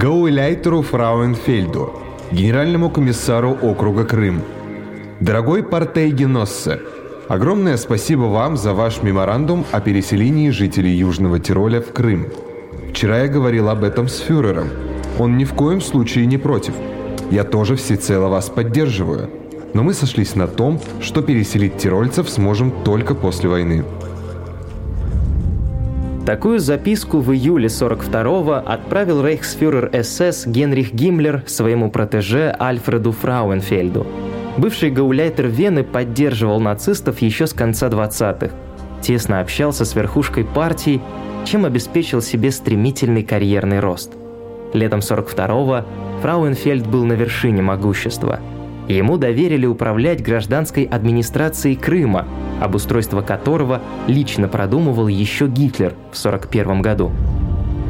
Гауляйтеру Фрауенфельду, генеральному комиссару округа Крым. Дорогой Партей Геноссе, огромное спасибо вам за ваш меморандум о переселении жителей Южного Тироля в Крым. Вчера я говорил об этом с фюрером. Он ни в коем случае не против. Я тоже всецело вас поддерживаю. Но мы сошлись на том, что переселить тирольцев сможем только после войны. Такую записку в июле 42-го отправил рейхсфюрер СС Генрих Гиммлер своему протеже Альфреду Фрауенфельду. Бывший гауляйтер Вены поддерживал нацистов еще с конца 20-х, тесно общался с верхушкой партии, чем обеспечил себе стремительный карьерный рост. Летом 42-го Фрауенфельд был на вершине могущества – Ему доверили управлять гражданской администрацией Крыма, обустройство которого лично продумывал еще Гитлер в 1941 году.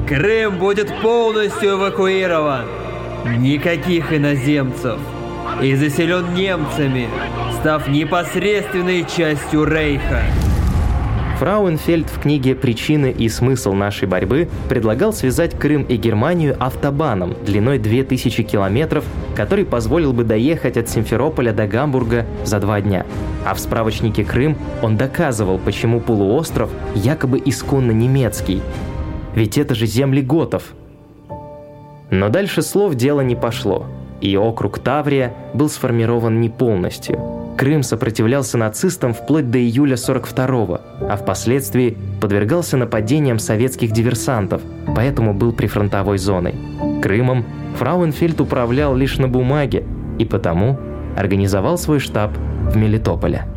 Крым будет полностью эвакуирован. Никаких иноземцев. И заселен немцами, став непосредственной частью Рейха. Фрауенфельд в книге «Причины и смысл нашей борьбы» предлагал связать Крым и Германию автобаном длиной 2000 километров, который позволил бы доехать от Симферополя до Гамбурга за два дня. А в справочнике «Крым» он доказывал, почему полуостров якобы исконно немецкий. Ведь это же земли готов. Но дальше слов дело не пошло, и округ Таврия был сформирован не полностью – Крым сопротивлялся нацистам вплоть до июля 42-го, а впоследствии подвергался нападениям советских диверсантов, поэтому был прифронтовой зоной. Крымом Фрауенфельд управлял лишь на бумаге и потому организовал свой штаб в Мелитополе.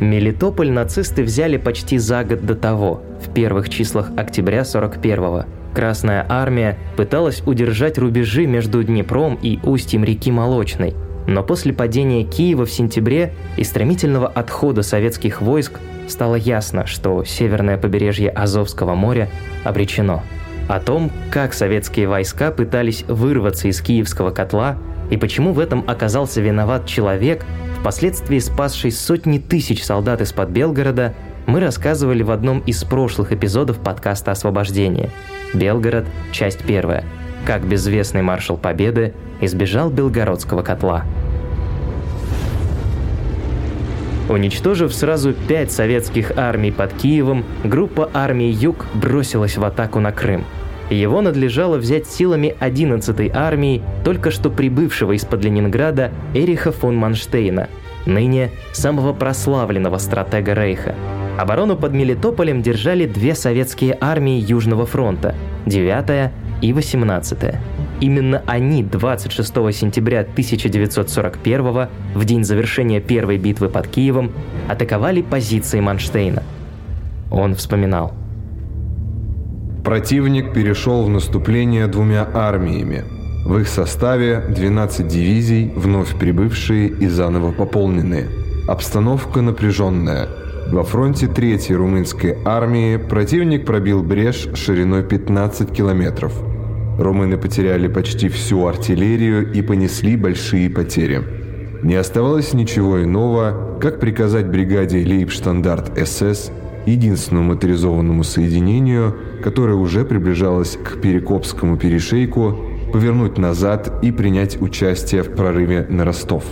Мелитополь нацисты взяли почти за год до того, в первых числах октября 41-го. Красная армия пыталась удержать рубежи между Днепром и устьем реки Молочной, но после падения Киева в сентябре и стремительного отхода советских войск стало ясно, что северное побережье Азовского моря обречено. О том, как советские войска пытались вырваться из киевского котла и почему в этом оказался виноват человек, впоследствии спасший сотни тысяч солдат из-под Белгорода, мы рассказывали в одном из прошлых эпизодов подкаста «Освобождение». Белгород, часть первая. Как безвестный маршал Победы избежал Белгородского котла. Уничтожив сразу пять советских армий под Киевом, группа армий Юг бросилась в атаку на Крым. Его надлежало взять силами 11-й армии, только что прибывшего из-под Ленинграда Эриха фон Манштейна, ныне самого прославленного стратега Рейха – Оборону под Мелитополем держали две советские армии Южного фронта – 9 и 18 -я. Именно они 26 сентября 1941 в день завершения первой битвы под Киевом, атаковали позиции Манштейна. Он вспоминал. Противник перешел в наступление двумя армиями. В их составе 12 дивизий, вновь прибывшие и заново пополненные. Обстановка напряженная – во фронте Третьей румынской армии противник пробил брешь шириной 15 километров. Румыны потеряли почти всю артиллерию и понесли большие потери. Не оставалось ничего иного, как приказать бригаде Лейбштандарт СС, единственному моторизованному соединению, которое уже приближалось к Перекопскому перешейку, повернуть назад и принять участие в прорыве на Ростов.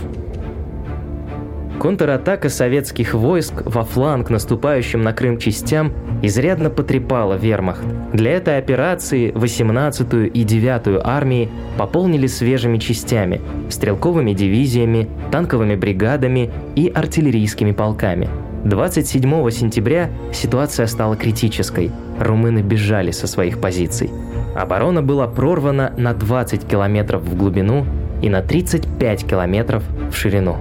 Контратака советских войск во фланг наступающим на Крым частям изрядно потрепала вермахт. Для этой операции 18-ю и 9-ю армии пополнили свежими частями, стрелковыми дивизиями, танковыми бригадами и артиллерийскими полками. 27 сентября ситуация стала критической. Румыны бежали со своих позиций. Оборона была прорвана на 20 километров в глубину и на 35 километров в ширину.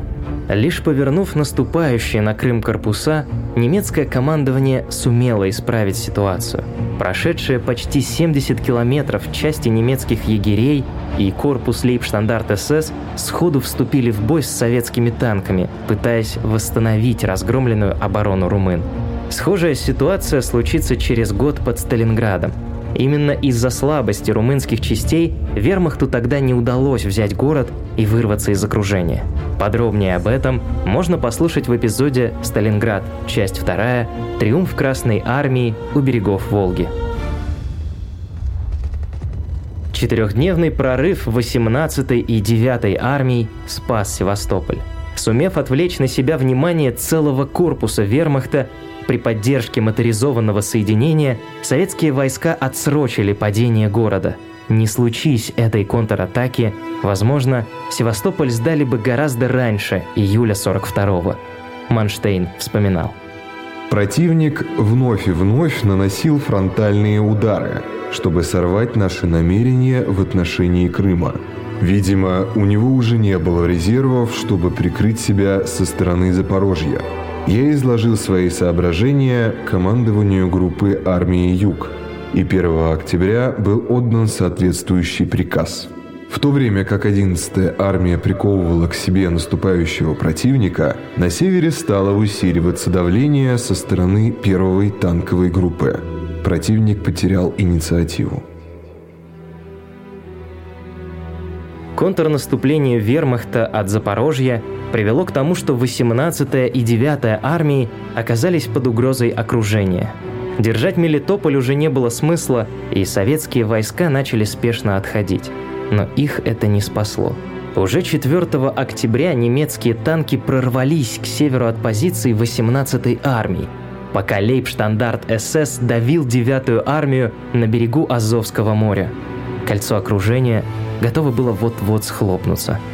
Лишь повернув наступающие на Крым корпуса, немецкое командование сумело исправить ситуацию. Прошедшие почти 70 километров части немецких егерей и корпус Лейбштандарт СС сходу вступили в бой с советскими танками, пытаясь восстановить разгромленную оборону румын. Схожая ситуация случится через год под Сталинградом. Именно из-за слабости румынских частей вермахту тогда не удалось взять город и вырваться из окружения. Подробнее об этом можно послушать в эпизоде «Сталинград. Часть 2. Триумф Красной Армии у берегов Волги». Четырехдневный прорыв 18-й и 9-й армий спас Севастополь. Сумев отвлечь на себя внимание целого корпуса вермахта, при поддержке моторизованного соединения советские войска отсрочили падение города. Не случись этой контратаки, возможно, Севастополь сдали бы гораздо раньше июля 42-го. Манштейн вспоминал. Противник вновь и вновь наносил фронтальные удары, чтобы сорвать наши намерения в отношении Крыма. Видимо, у него уже не было резервов, чтобы прикрыть себя со стороны Запорожья – я изложил свои соображения командованию группы армии «Юг», и 1 октября был отдан соответствующий приказ. В то время как 11-я армия приковывала к себе наступающего противника, на севере стало усиливаться давление со стороны первой танковой группы. Противник потерял инициативу. Контрнаступление вермахта от Запорожья привело к тому, что 18-я и 9-я армии оказались под угрозой окружения. Держать Мелитополь уже не было смысла, и советские войска начали спешно отходить. Но их это не спасло. Уже 4 октября немецкие танки прорвались к северу от позиций 18-й армии, пока лейбштандарт СС давил 9-ю армию на берегу Азовского моря. Кольцо окружения готово было вот-вот схлопнуться –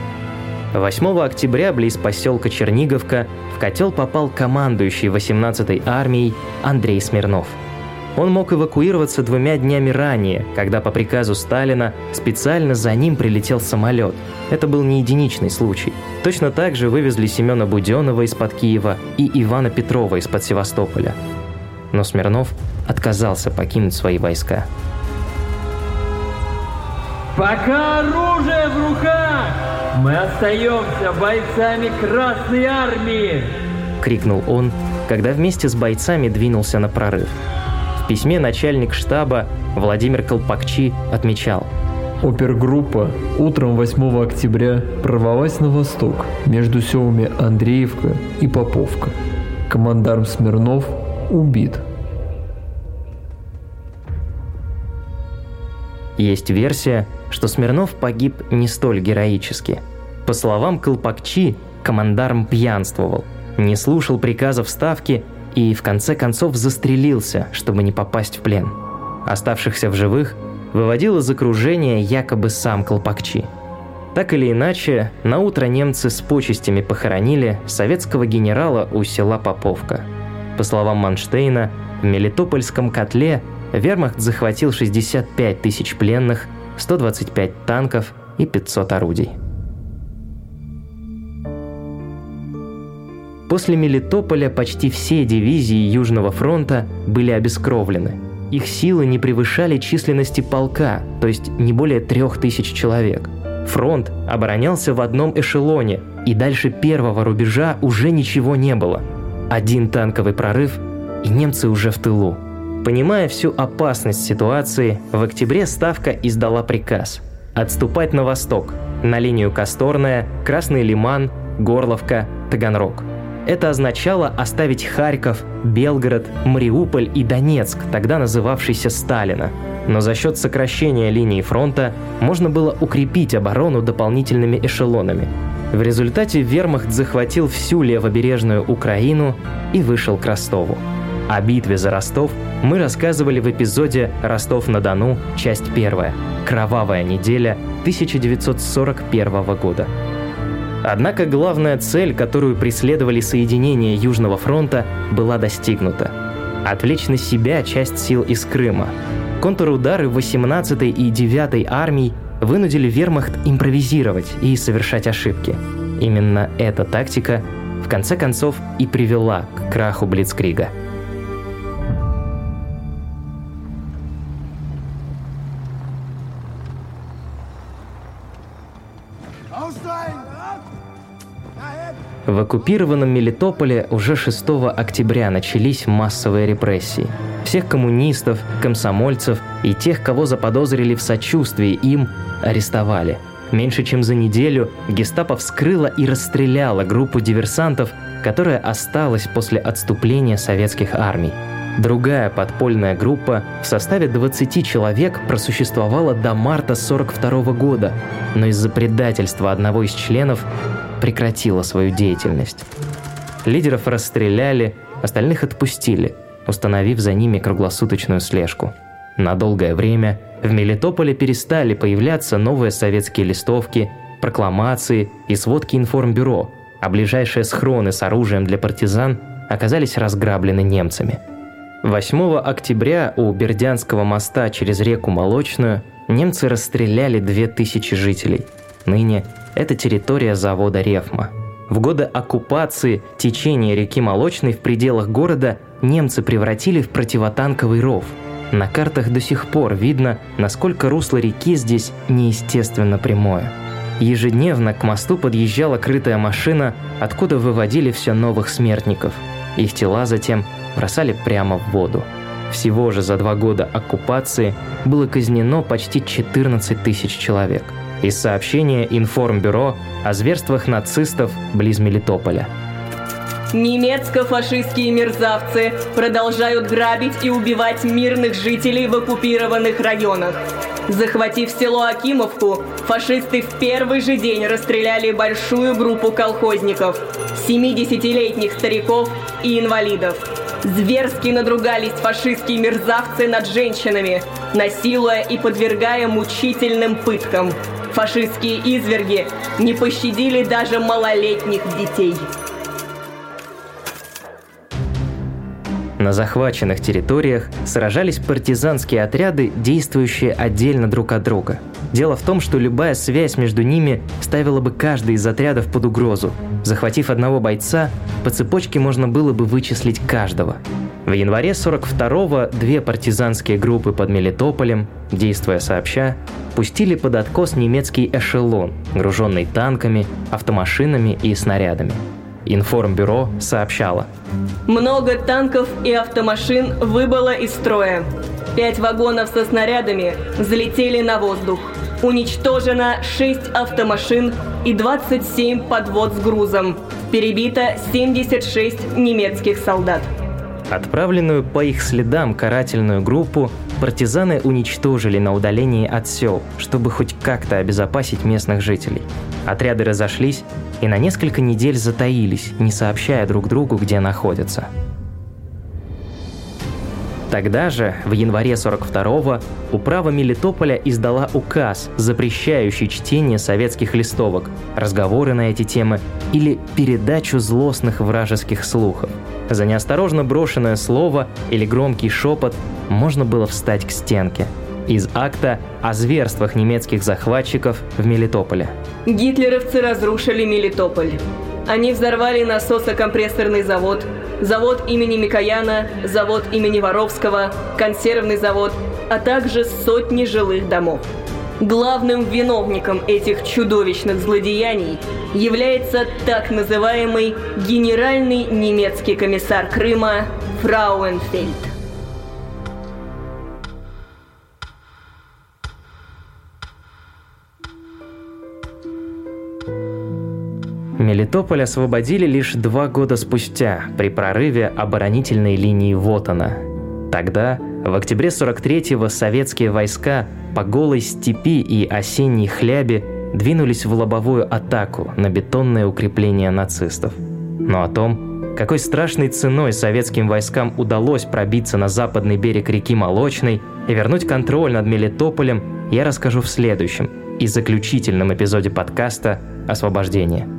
8 октября близ поселка Черниговка в котел попал командующий 18-й армией Андрей Смирнов. Он мог эвакуироваться двумя днями ранее, когда по приказу Сталина специально за ним прилетел самолет. Это был не единичный случай. Точно так же вывезли Семена Буденова из-под Киева и Ивана Петрова из-под Севастополя. Но Смирнов отказался покинуть свои войска. «Пока оружие в руках!» Мы остаемся бойцами Красной Армии!» — крикнул он, когда вместе с бойцами двинулся на прорыв. В письме начальник штаба Владимир Колпакчи отмечал Опергруппа утром 8 октября прорвалась на восток между селами Андреевка и Поповка. Командарм Смирнов убит. Есть версия, что Смирнов погиб не столь героически. По словам Колпакчи, командарм пьянствовал, не слушал приказов ставки и в конце концов застрелился, чтобы не попасть в плен. Оставшихся в живых выводил из окружения якобы сам Колпакчи. Так или иначе, на утро немцы с почестями похоронили советского генерала у села Поповка. По словам Манштейна, в Мелитопольском котле вермахт захватил 65 тысяч пленных – 125 танков и 500 орудий. После Мелитополя почти все дивизии Южного фронта были обескровлены. Их силы не превышали численности полка, то есть не более трех тысяч человек. Фронт оборонялся в одном эшелоне, и дальше первого рубежа уже ничего не было. Один танковый прорыв, и немцы уже в тылу. Понимая всю опасность ситуации, в октябре Ставка издала приказ отступать на восток, на линию Касторная, Красный Лиман, Горловка, Таганрог. Это означало оставить Харьков, Белгород, Мариуполь и Донецк, тогда называвшийся Сталина. Но за счет сокращения линии фронта можно было укрепить оборону дополнительными эшелонами. В результате вермахт захватил всю левобережную Украину и вышел к Ростову. О битве за Ростов мы рассказывали в эпизоде «Ростов-на-Дону. Часть первая. Кровавая неделя 1941 года». Однако главная цель, которую преследовали соединения Южного фронта, была достигнута. Отвлечь на себя часть сил из Крыма. Контрудары 18-й и 9-й армий вынудили вермахт импровизировать и совершать ошибки. Именно эта тактика в конце концов и привела к краху Блицкрига. В оккупированном Мелитополе уже 6 октября начались массовые репрессии. Всех коммунистов, комсомольцев и тех, кого заподозрили в сочувствии им, арестовали. Меньше чем за неделю гестапо вскрыла и расстреляла группу диверсантов, которая осталась после отступления советских армий. Другая подпольная группа в составе 20 человек просуществовала до марта 42 года, но из-за предательства одного из членов прекратила свою деятельность. Лидеров расстреляли, остальных отпустили, установив за ними круглосуточную слежку. На долгое время в Мелитополе перестали появляться новые советские листовки, прокламации и сводки информбюро, а ближайшие схроны с оружием для партизан оказались разграблены немцами. 8 октября у Бердянского моста через реку Молочную немцы расстреляли 2000 жителей. Ныне это территория завода «Рефма». В годы оккупации течение реки Молочной в пределах города немцы превратили в противотанковый ров. На картах до сих пор видно, насколько русло реки здесь неестественно прямое. Ежедневно к мосту подъезжала крытая машина, откуда выводили все новых смертников. Их тела затем бросали прямо в воду. Всего же за два года оккупации было казнено почти 14 тысяч человек – из сообщения Информбюро о зверствах нацистов близ Мелитополя. Немецко-фашистские мерзавцы продолжают грабить и убивать мирных жителей в оккупированных районах. Захватив село Акимовку, фашисты в первый же день расстреляли большую группу колхозников, 70-летних стариков и инвалидов. Зверски надругались фашистские мерзавцы над женщинами, насилуя и подвергая мучительным пыткам – Фашистские изверги не пощадили даже малолетних детей. На захваченных территориях сражались партизанские отряды, действующие отдельно друг от друга. Дело в том, что любая связь между ними ставила бы каждый из отрядов под угрозу. Захватив одного бойца, по цепочке можно было бы вычислить каждого. В январе 42-го две партизанские группы под Мелитополем, действуя сообща, пустили под откос немецкий эшелон, груженный танками, автомашинами и снарядами. Информбюро сообщало. Много танков и автомашин выбыло из строя. Пять вагонов со снарядами взлетели на воздух. Уничтожено 6 автомашин и 27 подвод с грузом. Перебито 76 немецких солдат. Отправленную по их следам карательную группу партизаны уничтожили на удалении от сел, чтобы хоть как-то обезопасить местных жителей. Отряды разошлись и на несколько недель затаились, не сообщая друг другу, где находятся. Тогда же, в январе 42-го, управа Мелитополя издала указ, запрещающий чтение советских листовок, разговоры на эти темы или передачу злостных вражеских слухов. За неосторожно брошенное слово или громкий шепот можно было встать к стенке. Из акта о зверствах немецких захватчиков в Мелитополе. Гитлеровцы разрушили Мелитополь. Они взорвали насосокомпрессорный завод, завод имени Микояна, завод имени Воровского, консервный завод, а также сотни жилых домов. Главным виновником этих чудовищных злодеяний является так называемый генеральный немецкий комиссар Крыма Фрауенфельд. Мелитополь освободили лишь два года спустя при прорыве оборонительной линии Вотана. Тогда, в октябре 43-го, советские войска по голой степи и осенней хлябе двинулись в лобовую атаку на бетонное укрепление нацистов. Но о том, какой страшной ценой советским войскам удалось пробиться на западный берег реки Молочной и вернуть контроль над Мелитополем, я расскажу в следующем и заключительном эпизоде подкаста «Освобождение».